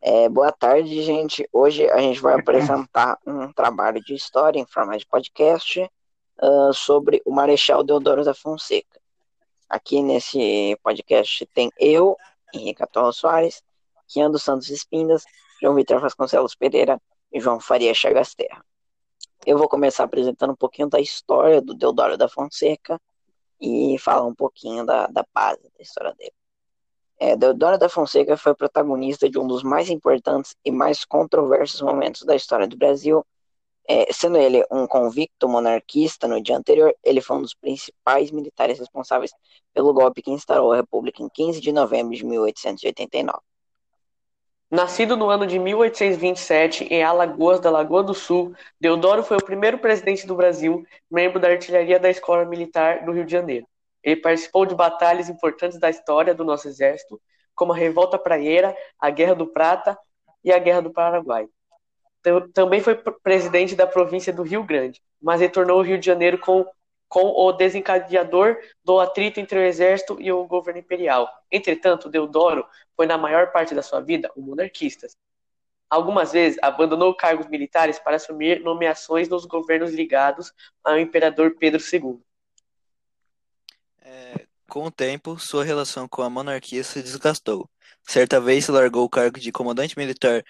É, boa tarde, gente. Hoje a gente vai apresentar um trabalho de história em forma de podcast uh, sobre o Marechal Deodoro da Fonseca. Aqui nesse podcast tem eu, Henrique Atola Soares, Kian dos Santos Espindas, João Vitor Vasconcelos Pereira e João Faria Chagas Terra. Eu vou começar apresentando um pouquinho da história do Deodoro da Fonseca e falar um pouquinho da, da base da história dele. É, Deodoro da Fonseca foi protagonista de um dos mais importantes e mais controversos momentos da história do Brasil. É, sendo ele um convicto monarquista no dia anterior, ele foi um dos principais militares responsáveis pelo golpe que instaurou a República em 15 de novembro de 1889. Nascido no ano de 1827 em Alagoas da Lagoa do Sul, Deodoro foi o primeiro presidente do Brasil, membro da artilharia da Escola Militar do Rio de Janeiro. Ele participou de batalhas importantes da história do nosso exército, como a Revolta Praieira, a Guerra do Prata e a Guerra do Paraguai. Também foi presidente da província do Rio Grande, mas retornou ao Rio de Janeiro com, com o desencadeador do atrito entre o exército e o governo imperial. Entretanto, Deodoro foi, na maior parte da sua vida, um monarquista. Algumas vezes abandonou cargos militares para assumir nomeações nos governos ligados ao imperador Pedro II. Com o tempo, sua relação com a monarquia se desgastou. Certa vez largou o cargo de comandante militar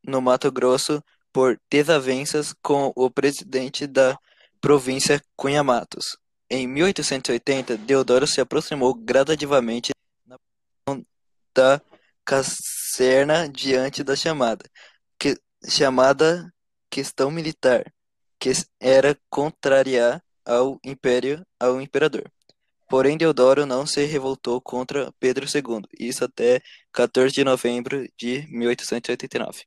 no Mato Grosso por desavenças com o presidente da província Cunha Matos. Em 1880, Deodoro se aproximou gradativamente da caserna diante da chamada, que, chamada questão militar, que era contrariar ao império, ao imperador. Porém Deodoro não se revoltou contra Pedro II, isso até 14 de novembro de 1889.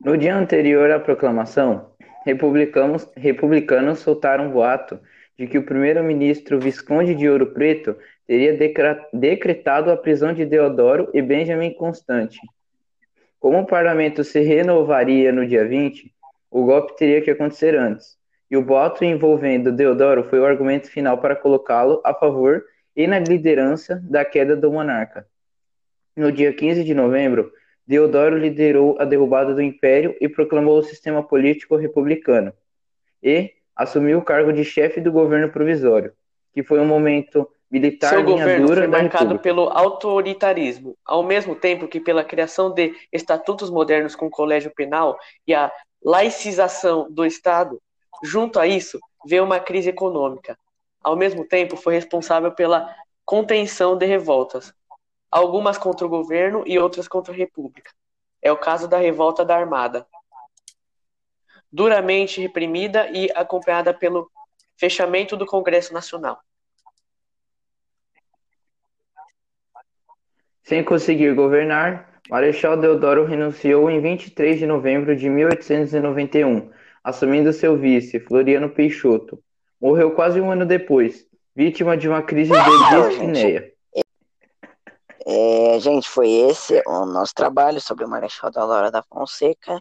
No dia anterior à proclamação, republicanos, republicanos soltaram um boato de que o primeiro-ministro Visconde de Ouro Preto teria decretado a prisão de Deodoro e Benjamin Constante. Como o parlamento se renovaria no dia 20, o golpe teria que acontecer antes e o voto envolvendo Deodoro foi o argumento final para colocá-lo a favor e na liderança da queda do monarca. No dia 15 de novembro, Deodoro liderou a derrubada do império e proclamou o sistema político republicano, e assumiu o cargo de chefe do governo provisório, que foi um momento militar Seu linha governo dura foi marcado pelo autoritarismo, ao mesmo tempo que pela criação de estatutos modernos com colégio penal e a laicização do Estado, Junto a isso, veio uma crise econômica. Ao mesmo tempo, foi responsável pela contenção de revoltas, algumas contra o governo e outras contra a República. É o caso da revolta da Armada. Duramente reprimida e acompanhada pelo fechamento do Congresso Nacional. Sem conseguir governar, Marechal Deodoro renunciou em 23 de novembro de 1891, assumindo seu vice, Floriano Peixoto. Morreu quase um ano depois, vítima de uma crise de dispneia. É, gente, foi esse o nosso trabalho sobre o Marechal da Laura da Fonseca.